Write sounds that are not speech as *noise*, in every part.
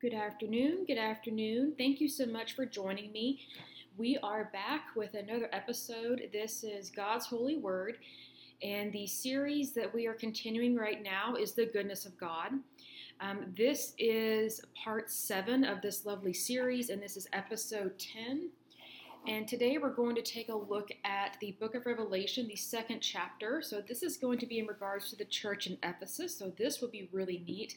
Good afternoon. Good afternoon. Thank you so much for joining me. We are back with another episode. This is God's Holy Word, and the series that we are continuing right now is The Goodness of God. Um, this is part seven of this lovely series, and this is episode 10. And today we're going to take a look at the book of Revelation, the second chapter. So, this is going to be in regards to the church in Ephesus. So, this will be really neat.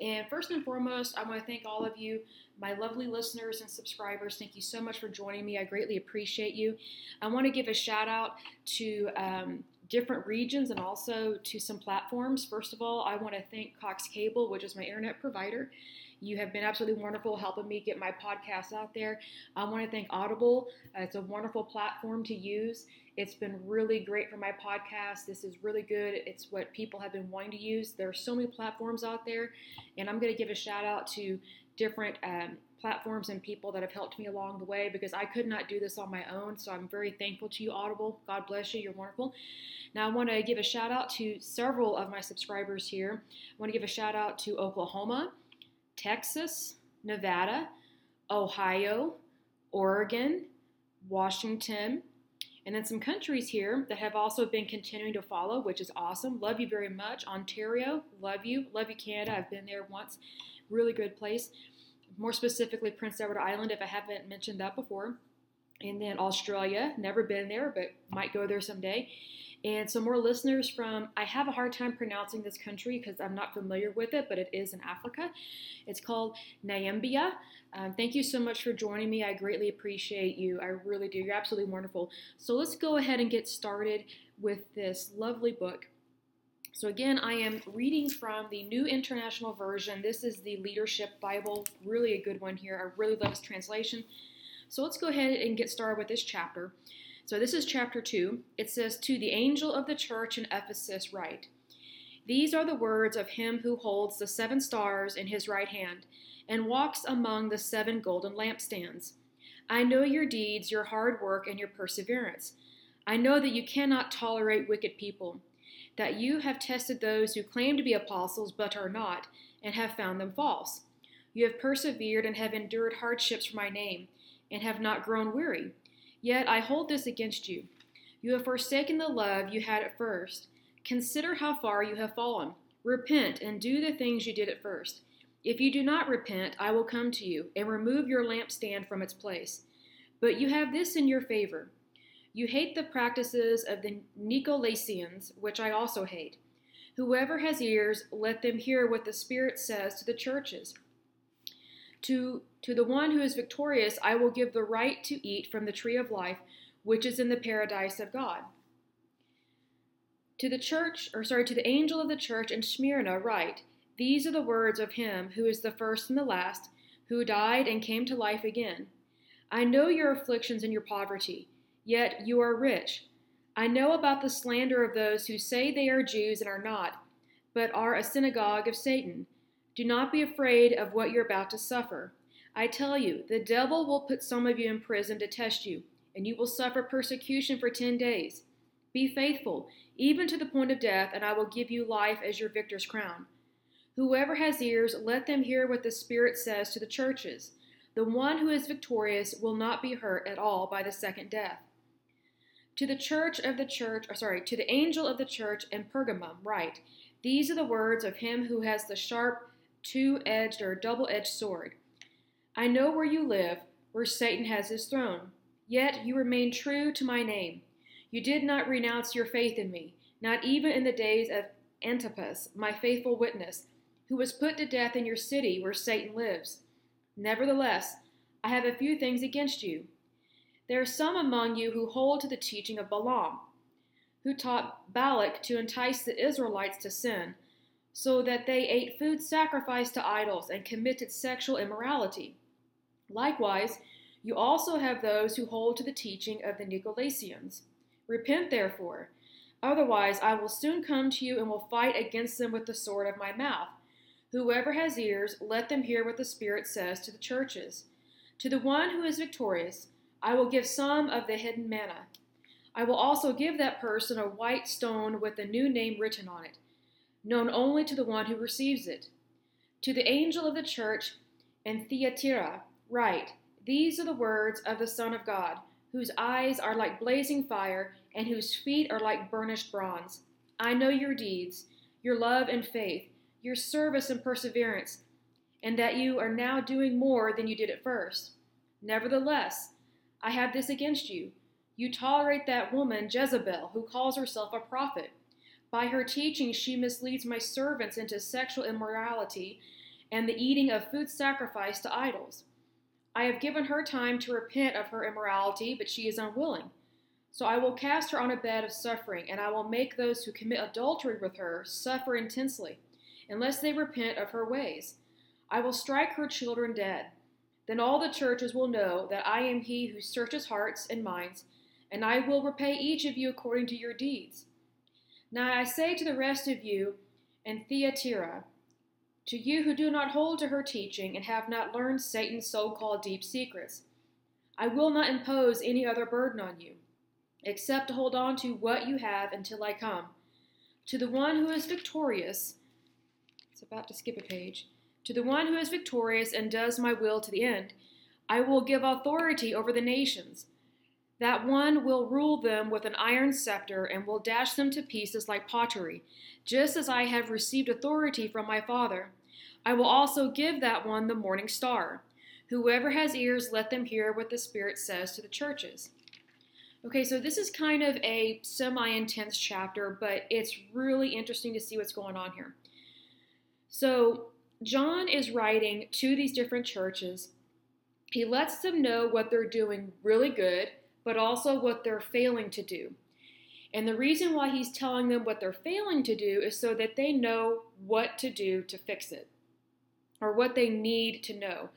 And first and foremost, I want to thank all of you, my lovely listeners and subscribers. Thank you so much for joining me. I greatly appreciate you. I want to give a shout out to um, different regions and also to some platforms. First of all, I want to thank Cox Cable, which is my internet provider. You have been absolutely wonderful helping me get my podcast out there. I want to thank Audible. Uh, it's a wonderful platform to use. It's been really great for my podcast. This is really good. It's what people have been wanting to use. There are so many platforms out there, and I'm going to give a shout out to different um, platforms and people that have helped me along the way because I could not do this on my own. So I'm very thankful to you, Audible. God bless you. You're wonderful. Now, I want to give a shout out to several of my subscribers here. I want to give a shout out to Oklahoma. Texas, Nevada, Ohio, Oregon, Washington, and then some countries here that have also been continuing to follow, which is awesome. Love you very much. Ontario, love you. Love you, Canada. I've been there once. Really good place. More specifically, Prince Edward Island, if I haven't mentioned that before. And then Australia, never been there, but might go there someday and some more listeners from I have a hard time pronouncing this country because I'm not familiar with it, but it is in Africa. It's called Namibia. Um, thank you so much for joining me. I greatly appreciate you. I really do. You're absolutely wonderful. So let's go ahead and get started with this lovely book. So, again, I am reading from the New International Version. This is the Leadership Bible, really a good one here. I really love this translation. So, let's go ahead and get started with this chapter. So this is chapter 2. It says, To the angel of the church in Ephesus, write These are the words of him who holds the seven stars in his right hand and walks among the seven golden lampstands. I know your deeds, your hard work, and your perseverance. I know that you cannot tolerate wicked people, that you have tested those who claim to be apostles but are not, and have found them false. You have persevered and have endured hardships for my name, and have not grown weary. Yet I hold this against you. You have forsaken the love you had at first. Consider how far you have fallen. Repent and do the things you did at first. If you do not repent, I will come to you and remove your lampstand from its place. But you have this in your favor. You hate the practices of the Nicolaitans, which I also hate. Whoever has ears, let them hear what the Spirit says to the churches. To, to the one who is victorious, I will give the right to eat from the tree of life, which is in the paradise of God. To the church, or sorry, to the angel of the church in Smyrna, write These are the words of him who is the first and the last, who died and came to life again. I know your afflictions and your poverty, yet you are rich. I know about the slander of those who say they are Jews and are not, but are a synagogue of Satan. Do not be afraid of what you're about to suffer. I tell you, the devil will put some of you in prison to test you, and you will suffer persecution for ten days. Be faithful, even to the point of death, and I will give you life as your victor's crown. Whoever has ears, let them hear what the Spirit says to the churches. The one who is victorious will not be hurt at all by the second death. To the church of the church, or sorry, to the angel of the church in Pergamum, write These are the words of him who has the sharp two edged or double edged sword. I know where you live, where Satan has his throne. Yet you remain true to my name. You did not renounce your faith in me, not even in the days of Antipas, my faithful witness, who was put to death in your city where Satan lives. Nevertheless, I have a few things against you. There are some among you who hold to the teaching of Balaam, who taught Balak to entice the Israelites to sin so that they ate food sacrificed to idols and committed sexual immorality. Likewise, you also have those who hold to the teaching of the Nicolaitans. Repent, therefore, otherwise I will soon come to you and will fight against them with the sword of my mouth. Whoever has ears, let them hear what the Spirit says to the churches. To the one who is victorious, I will give some of the hidden manna. I will also give that person a white stone with a new name written on it known only to the one who receives it. To the angel of the church and Thyatira, write, These are the words of the Son of God, whose eyes are like blazing fire, and whose feet are like burnished bronze. I know your deeds, your love and faith, your service and perseverance, and that you are now doing more than you did at first. Nevertheless, I have this against you. You tolerate that woman, Jezebel, who calls herself a prophet. By her teaching, she misleads my servants into sexual immorality and the eating of food sacrificed to idols. I have given her time to repent of her immorality, but she is unwilling. So I will cast her on a bed of suffering, and I will make those who commit adultery with her suffer intensely, unless they repent of her ways. I will strike her children dead. Then all the churches will know that I am he who searches hearts and minds, and I will repay each of you according to your deeds. Now I say to the rest of you and Thyatira, to you who do not hold to her teaching and have not learned Satan's so called deep secrets, I will not impose any other burden on you, except to hold on to what you have until I come. To the one who is victorious, it's about to skip a page, to the one who is victorious and does my will to the end, I will give authority over the nations. That one will rule them with an iron scepter and will dash them to pieces like pottery, just as I have received authority from my Father. I will also give that one the morning star. Whoever has ears, let them hear what the Spirit says to the churches. Okay, so this is kind of a semi intense chapter, but it's really interesting to see what's going on here. So, John is writing to these different churches. He lets them know what they're doing really good but also what they're failing to do. And the reason why he's telling them what they're failing to do is so that they know what to do to fix it or what they need to know.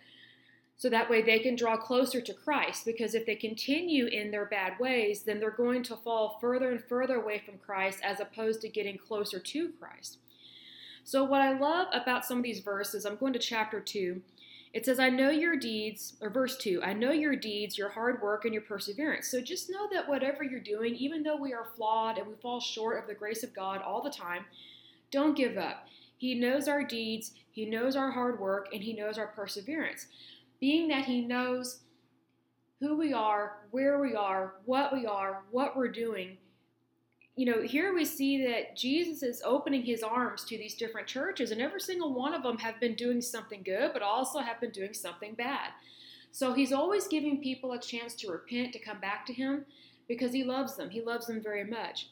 So that way they can draw closer to Christ. Because if they continue in their bad ways, then they're going to fall further and further away from Christ as opposed to getting closer to Christ. So, what I love about some of these verses, I'm going to chapter 2 it says, I know your deeds, or verse 2, I know your deeds, your hard work, and your perseverance. So just know that whatever you're doing, even though we are flawed and we fall short of the grace of God all the time, don't give up. He knows our deeds, He knows our hard work, and He knows our perseverance. Being that He knows who we are, where we are, what we are, what we're doing, you know, here we see that Jesus is opening his arms to these different churches, and every single one of them have been doing something good, but also have been doing something bad. So he's always giving people a chance to repent, to come back to him, because he loves them. He loves them very much.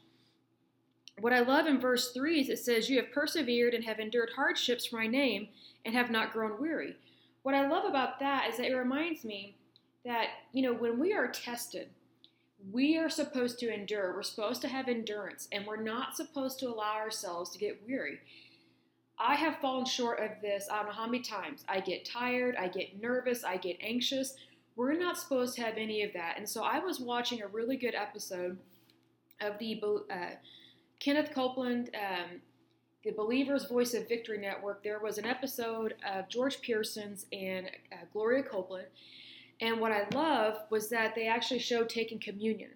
What I love in verse 3 is it says, You have persevered and have endured hardships for my name and have not grown weary. What I love about that is that it reminds me that, you know, when we are tested, we are supposed to endure. We're supposed to have endurance, and we're not supposed to allow ourselves to get weary. I have fallen short of this I don't know how many times. I get tired, I get nervous, I get anxious. We're not supposed to have any of that. And so I was watching a really good episode of the uh, Kenneth Copeland, um, the Believer's Voice of Victory Network. There was an episode of George Pearsons and uh, Gloria Copeland and what I love was that they actually showed taking communion.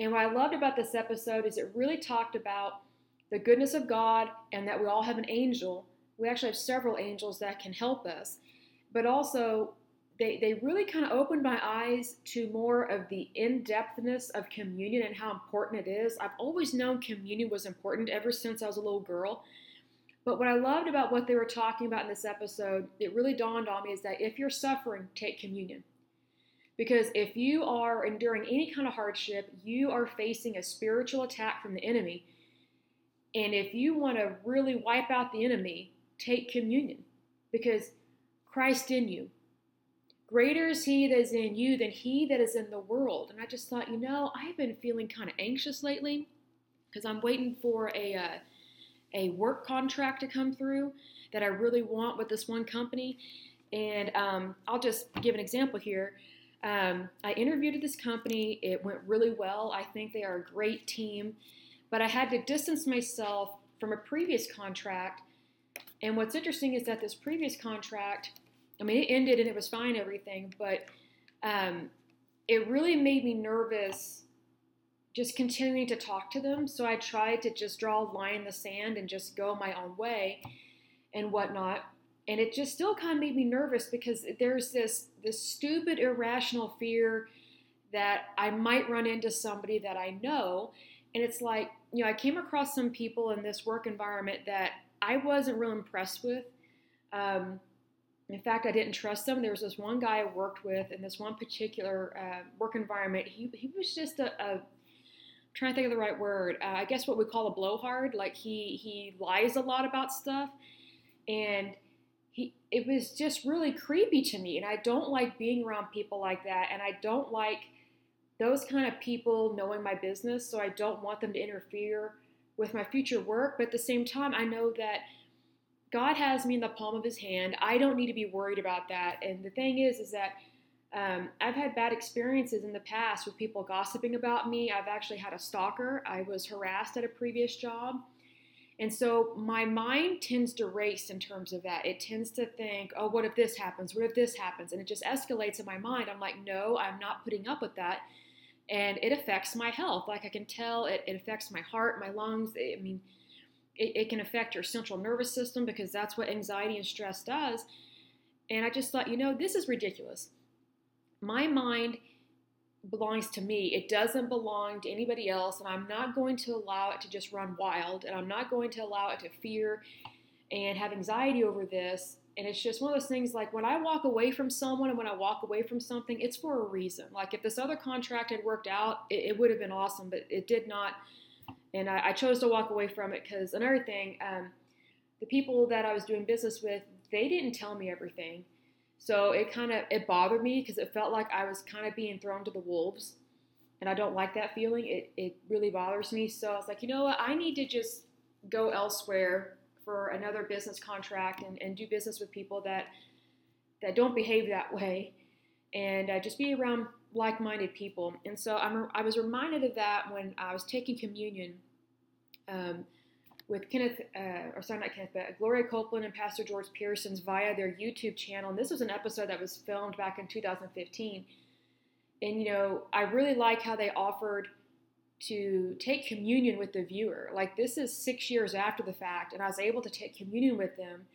And what I loved about this episode is it really talked about the goodness of God and that we all have an angel. We actually have several angels that can help us. But also, they, they really kind of opened my eyes to more of the in depthness of communion and how important it is. I've always known communion was important ever since I was a little girl. But what I loved about what they were talking about in this episode, it really dawned on me is that if you're suffering, take communion. Because if you are enduring any kind of hardship, you are facing a spiritual attack from the enemy. And if you want to really wipe out the enemy, take communion. Because Christ in you. Greater is he that is in you than he that is in the world. And I just thought, you know, I've been feeling kind of anxious lately because I'm waiting for a. Uh, a work contract to come through that I really want with this one company. And um, I'll just give an example here. Um, I interviewed at this company. It went really well. I think they are a great team. But I had to distance myself from a previous contract. And what's interesting is that this previous contract, I mean, it ended and it was fine, everything, but um, it really made me nervous just continuing to talk to them. So I tried to just draw a line in the sand and just go my own way and whatnot. and it just still kind of made me nervous because there's this this stupid irrational fear that I might run into somebody that I know and it's like you know I came across some people in this work environment that I wasn't real impressed with um, in fact I didn't trust them there was this one guy I worked with in this one particular uh, work environment he, he was just a, a trying to think of the right word uh, I guess what we call a blowhard like he he lies a lot about stuff. And he it was just really creepy to me and I don't like being around people like that and I don't like those kind of people knowing my business so I don't want them to interfere with my future work. But at the same time I know that God has me in the palm of his hand. I don't need to be worried about that. And the thing is is that um, I've had bad experiences in the past with people gossiping about me. I've actually had a stalker. I was harassed at a previous job. And so my mind tends to race in terms of that. It tends to think, oh, what if this happens? What if this happens? And it just escalates in my mind. I'm like, no, I'm not putting up with that. And it affects my health. Like I can tell it, it affects my heart, my lungs. I mean, it, it can affect your central nervous system because that's what anxiety and stress does. And I just thought, you know, this is ridiculous. My mind belongs to me. It doesn't belong to anybody else, and I'm not going to allow it to just run wild, and I'm not going to allow it to fear and have anxiety over this. And it's just one of those things like when I walk away from someone and when I walk away from something, it's for a reason. Like if this other contract had worked out, it, it would have been awesome, but it did not. And I, I chose to walk away from it because another thing, um, the people that I was doing business with, they didn't tell me everything. So it kind of it bothered me because it felt like I was kind of being thrown to the wolves, and I don't like that feeling. It it really bothers me. So I was like, you know what, I need to just go elsewhere for another business contract and, and do business with people that that don't behave that way, and uh, just be around like-minded people. And so I'm I was reminded of that when I was taking communion. Um, with Kenneth, uh, or sorry, not Kenneth, but Gloria Copeland and Pastor George Pearsons via their YouTube channel. And this was an episode that was filmed back in 2015. And, you know, I really like how they offered to take communion with the viewer. Like, this is six years after the fact, and I was able to take communion with them,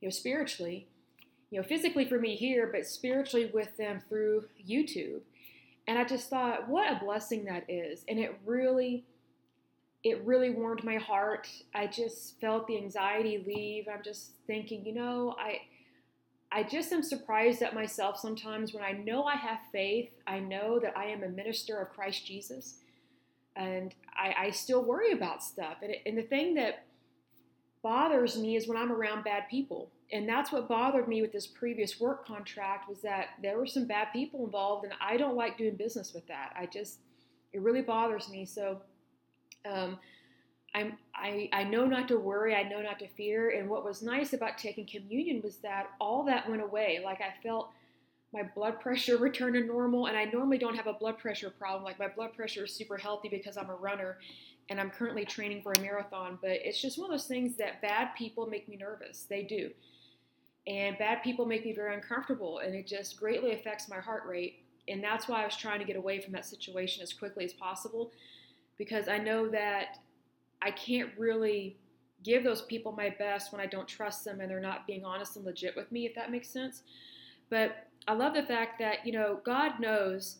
you know, spiritually, you know, physically for me here, but spiritually with them through YouTube. And I just thought, what a blessing that is. And it really, it really warmed my heart. I just felt the anxiety leave. I'm just thinking, you know, I I just am surprised at myself sometimes when I know I have faith. I know that I am a minister of Christ Jesus, and I, I still worry about stuff. And, it, and the thing that bothers me is when I'm around bad people. And that's what bothered me with this previous work contract was that there were some bad people involved, and I don't like doing business with that. I just, it really bothers me. So um, I'm, I, I know not to worry, I know not to fear. And what was nice about taking communion was that all that went away. Like I felt my blood *laughs* pressure return to normal, and I normally don't have a blood pressure problem. Like my blood pressure is super healthy because I'm a runner and I'm currently training for a marathon. But it's just one of those things that bad people make me nervous. They do. And bad people make me very uncomfortable, and it just greatly affects my heart rate. And that's why I was trying to get away from that situation as quickly as possible because I know that I can't really give those people my best when I don't trust them and they're not being honest and legit with me, if that makes sense. But I love the fact that, you know, God knows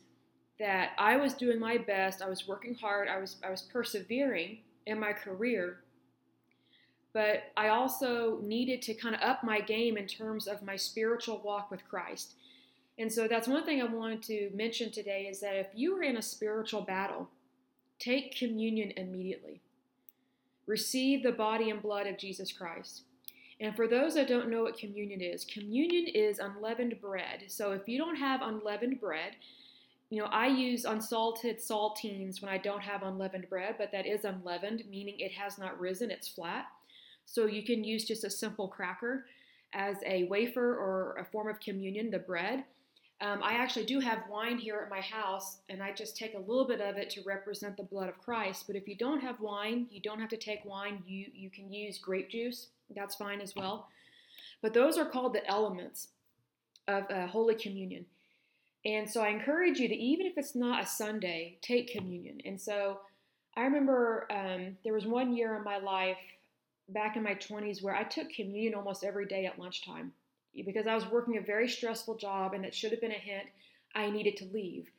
that I was doing my best, I was working hard, I was I was persevering in my career. But I also needed to kind of up my game in terms of my spiritual walk with Christ. And so that's one thing I wanted to mention today is that if you are in a spiritual battle, Take communion immediately. Receive the body and blood of Jesus Christ. And for those that don't know what communion is, communion is unleavened bread. So if you don't have unleavened bread, you know, I use unsalted saltines when I don't have unleavened bread, but that is unleavened, meaning it has not risen, it's flat. So you can use just a simple cracker as a wafer or a form of communion, the bread. Um, I actually do have wine here at my house, and I just take a little bit of it to represent the blood of Christ. But if you don't have wine, you don't have to take wine. You you can use grape juice. That's fine as well. But those are called the elements of uh, Holy Communion. And so I encourage you to, even if it's not a Sunday, take communion. And so I remember um, there was one year in my life back in my 20s where I took communion almost every day at lunchtime because I was working a very stressful job and it should have been a hint I needed to leave.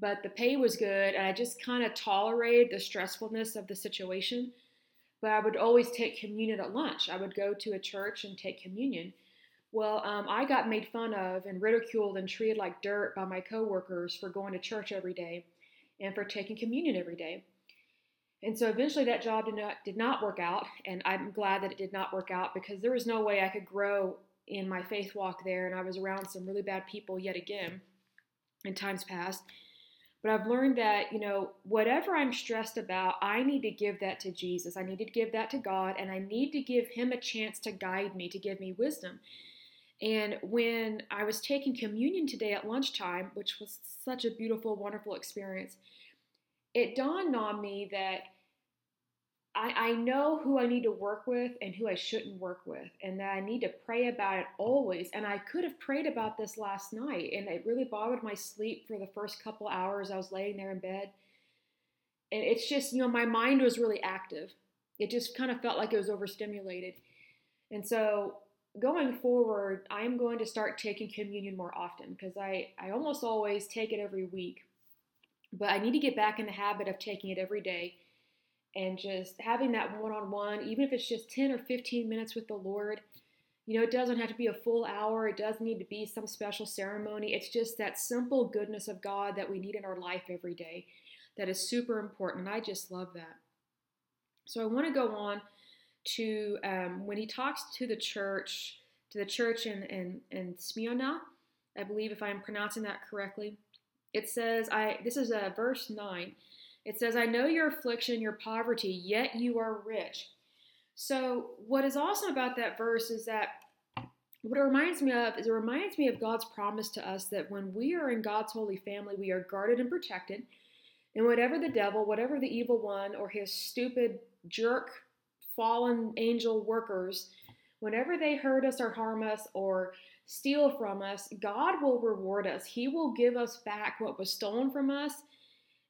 But the pay was good and I just kind of tolerated the stressfulness of the situation. But I would always take communion at lunch. I would go to a church and take communion. Well, um, I got made fun of and ridiculed and treated like dirt by my coworkers for going to church every day and for taking communion every day. And so eventually that job did not did not work out, and I'm glad that it did not work out because there was no way I could grow in my faith walk there, and I was around some really bad people yet again in times past. But I've learned that, you know, whatever I'm stressed about, I need to give that to Jesus. I need to give that to God, and I need to give Him a chance to guide me, to give me wisdom. And when I was taking communion today at lunchtime, which was such a beautiful, wonderful experience, it dawned on me that I, I know who I need to work with and who I shouldn't work with, and that I need to pray about it always. And I could have prayed about this last night, and it really bothered my sleep for the first couple hours I was laying there in bed. And it's just, you know, my mind was really active. It just kind of felt like it was overstimulated. And so going forward, I'm going to start taking communion more often because I, I almost always take it every week. But I need to get back in the habit of taking it every day and just having that one on one, even if it's just 10 or 15 minutes with the Lord. You know, it doesn't have to be a full hour, it doesn't need to be some special ceremony. It's just that simple goodness of God that we need in our life every day that is super important. And I just love that. So I want to go on to um, when he talks to the church, to the church in, in, in Smyrna, I believe if I'm pronouncing that correctly. It says, I this is a uh, verse 9. It says, I know your affliction, your poverty, yet you are rich. So, what is awesome about that verse is that what it reminds me of is it reminds me of God's promise to us that when we are in God's holy family, we are guarded and protected. And whatever the devil, whatever the evil one, or his stupid jerk fallen angel workers, whenever they hurt us or harm us or steal from us, God will reward us. He will give us back what was stolen from us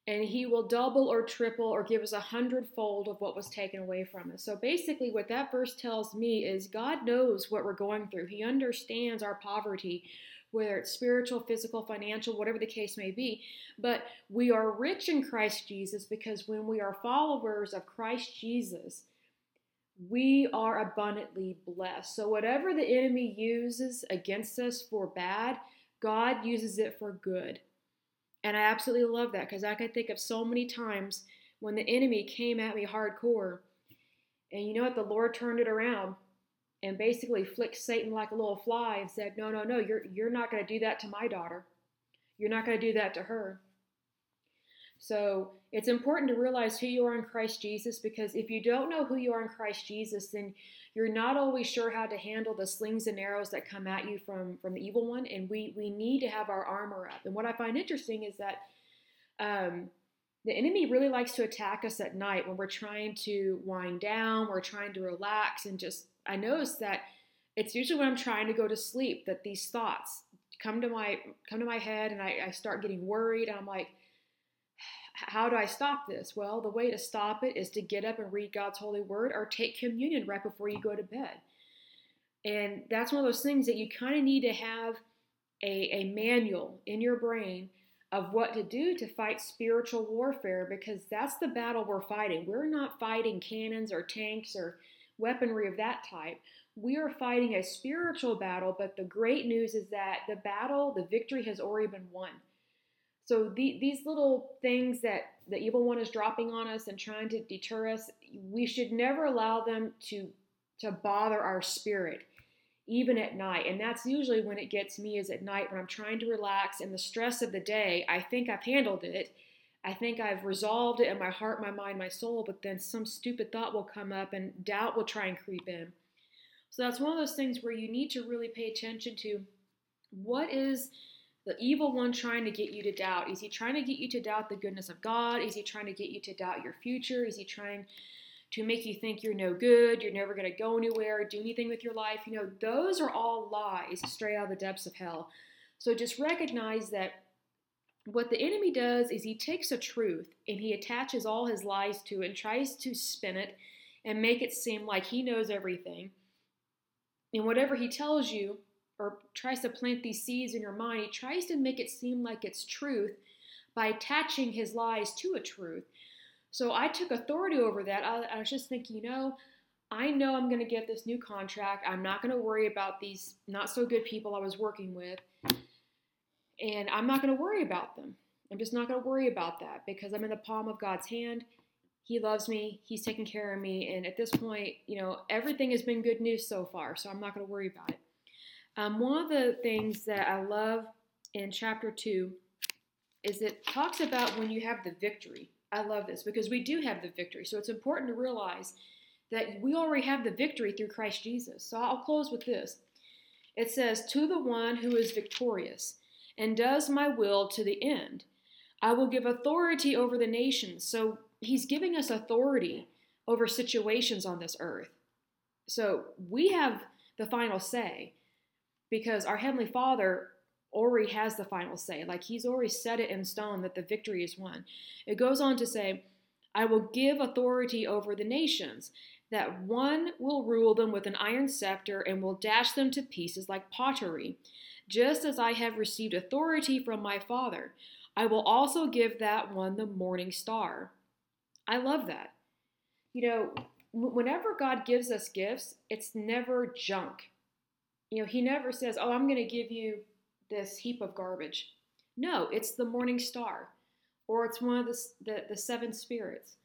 and he will double or triple or give us a hundredfold of what was taken away from us. So basically, what that verse tells me is God knows what we're going through, He understands our poverty. Whether it's spiritual, physical, financial, whatever the case may be. But we are rich in Christ Jesus because when we are followers of Christ Jesus, we are abundantly blessed. So, whatever the enemy uses against us for bad, God uses it for good. And I absolutely love that because I can think of so many times when the enemy came at me hardcore. And you know what? The Lord turned it around and basically flicked Satan like a little fly and said, No, no, no, you're, you're not going to do that to my daughter. You're not going to do that to her. So it's important to realize who you are in Christ Jesus because if you don't know who you are in Christ Jesus, then you're not always sure how to handle the slings and arrows that come at you from from the evil one and we we need to have our armor up. And what i find interesting is that um, the enemy really likes to attack us at night when we're trying to wind down we're trying to relax and just i notice that it's usually when i'm trying to go to sleep that these thoughts come to my come to my head and i, I start getting worried and i'm like how do I stop this? Well, the way to stop it is to get up and read God's holy word or take communion right before you go to bed. And that's one of those things that you kind of need to have a, a manual in your brain of what to do to fight spiritual warfare because that's the battle we're fighting. We're not fighting cannons or tanks or weaponry of that type. We are fighting a spiritual battle, but the great news is that the battle, the victory has already been won. So the, these little things that the evil one is dropping on us and trying to deter us, we should never allow them to to bother our spirit, even at night. And that's usually when it gets me is at night when I'm trying to relax and the stress of the day. I think I've handled it. I think I've resolved it in my heart, my mind, my soul, but then some stupid thought will come up and doubt will try and creep in. So that's one of those things where you need to really pay attention to what is the evil one trying to get you to doubt? Is he trying to get you to doubt the goodness of God? Is he trying to get you to doubt your future? Is he trying to make you think you're no good, you're never going to go anywhere, do anything with your life? You know, those are all lies straight out of the depths of hell. So just recognize that what the enemy does is he takes a truth and he attaches all his lies to it and tries to spin it and make it seem like he knows everything. And whatever he tells you or tries to plant these seeds in your mind, he tries to make it seem like it's truth by attaching his lies to a truth. So I took authority over that. I, I was just thinking, you know, I know I'm going to get this new contract. I'm not going to worry about these not so good people I was working with. And I'm not going to worry about them. I'm just not going to worry about that because I'm in the palm of God's hand. He loves me. He's taking care of me. And at this point, you know, everything has been good news so far. So I'm not going to worry about it. Um, one of the things that I love in chapter two is it talks about when you have the victory. I love this because we do have the victory. So it's important to realize that we already have the victory through Christ Jesus. So I'll close with this. It says, To the one who is victorious and does my will to the end, I will give authority over the nations. So he's giving us authority over situations on this earth. So we have the final say because our Heavenly Father already has the final say. Like he's already set it in stone that the victory is won. It goes on to say, I will give authority over the nations, that one will rule them with an iron scepter and will dash them to pieces like pottery. Just as I have received authority from my Father, I will also give that one the morning star. I love that. You know, whenever God gives us gifts, it's never junk. You know, He never says, Oh, I'm going to give you this heap of garbage. No, it's the morning star, or it's one of the, the, the seven spirits.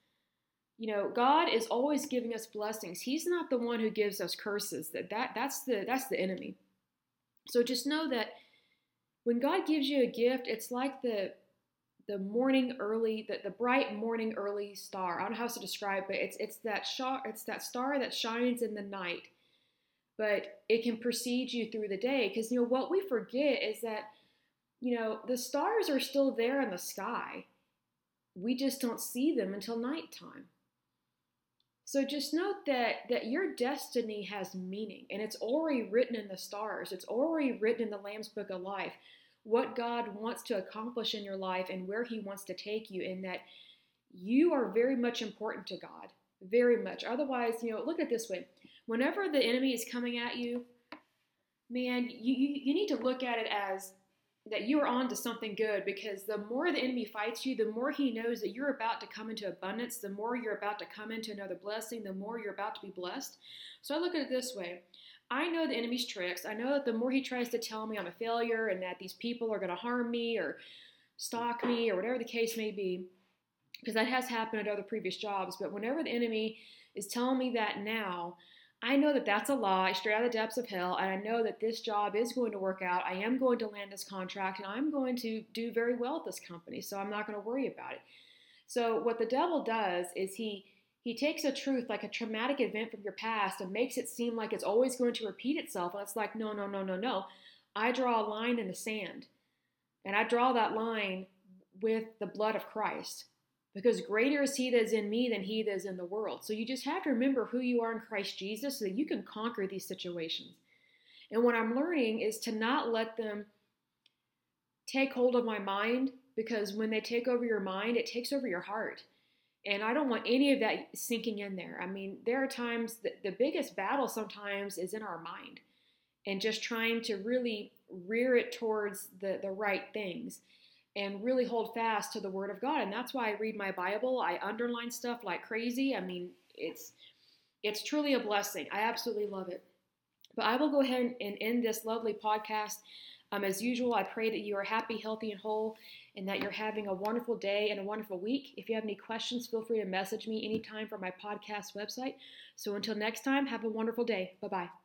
You know, God is always giving us blessings. He's not the one who gives us curses. That, that that's the that's the enemy. So just know that when God gives you a gift, it's like the the morning early, the, the bright morning early star. I don't know how else to describe it. It's it's that star, it's that star that shines in the night but it can precede you through the day. Because, you know, what we forget is that, you know, the stars are still there in the sky. We just don't see them until nighttime. So just note that that your destiny has meaning and it's already written in the stars. It's already written in the Lamb's book of life what God wants to accomplish in your life and where he wants to take you and that you are very much important to God. Very much. Otherwise, you know, look at this way whenever the enemy is coming at you, man, you, you, you need to look at it as that you are on to something good because the more the enemy fights you, the more he knows that you're about to come into abundance, the more you're about to come into another blessing, the more you're about to be blessed. So I look at it this way. I know the enemy's tricks. I know that the more he tries to tell me I'm a failure and that these people are going to harm me or stalk me or whatever the case may be, because that has happened at other previous jobs, but whenever the enemy is telling me that now, I know that that's a lie straight out of the depths of hell, and I know that this job is going to work out. I am going to land this contract, and I'm going to do very well at this company, so I'm not going to worry about it. So what the devil does is he he takes a truth like a traumatic event from your past and makes it seem like it's always going to repeat itself. And it's like, no, no, no, no, no. I draw a line in the sand, and I draw that line with the blood of Christ because greater is he that is in me than he that is in the world. So you just have to remember who you are in Christ Jesus so that you can conquer these situations. And what I'm learning is to not let them take hold of my mind because when they take over your mind, it takes over your heart. And I don't want any of that sinking in there. I mean, there are times that the biggest battle sometimes is in our mind and just trying to really rear it towards the, the right things and really hold fast to the Word of God. And that's why I read my Bible. I underline stuff like crazy. I mean, it's it's truly a blessing. I absolutely love it. But I will go ahead and end this lovely podcast. Um, as usual, I pray that you are happy, healthy, and whole, and that you're having a wonderful day and a wonderful week. If you have any questions, feel free to message me anytime from my podcast website. So until next time, have a wonderful day. Bye bye.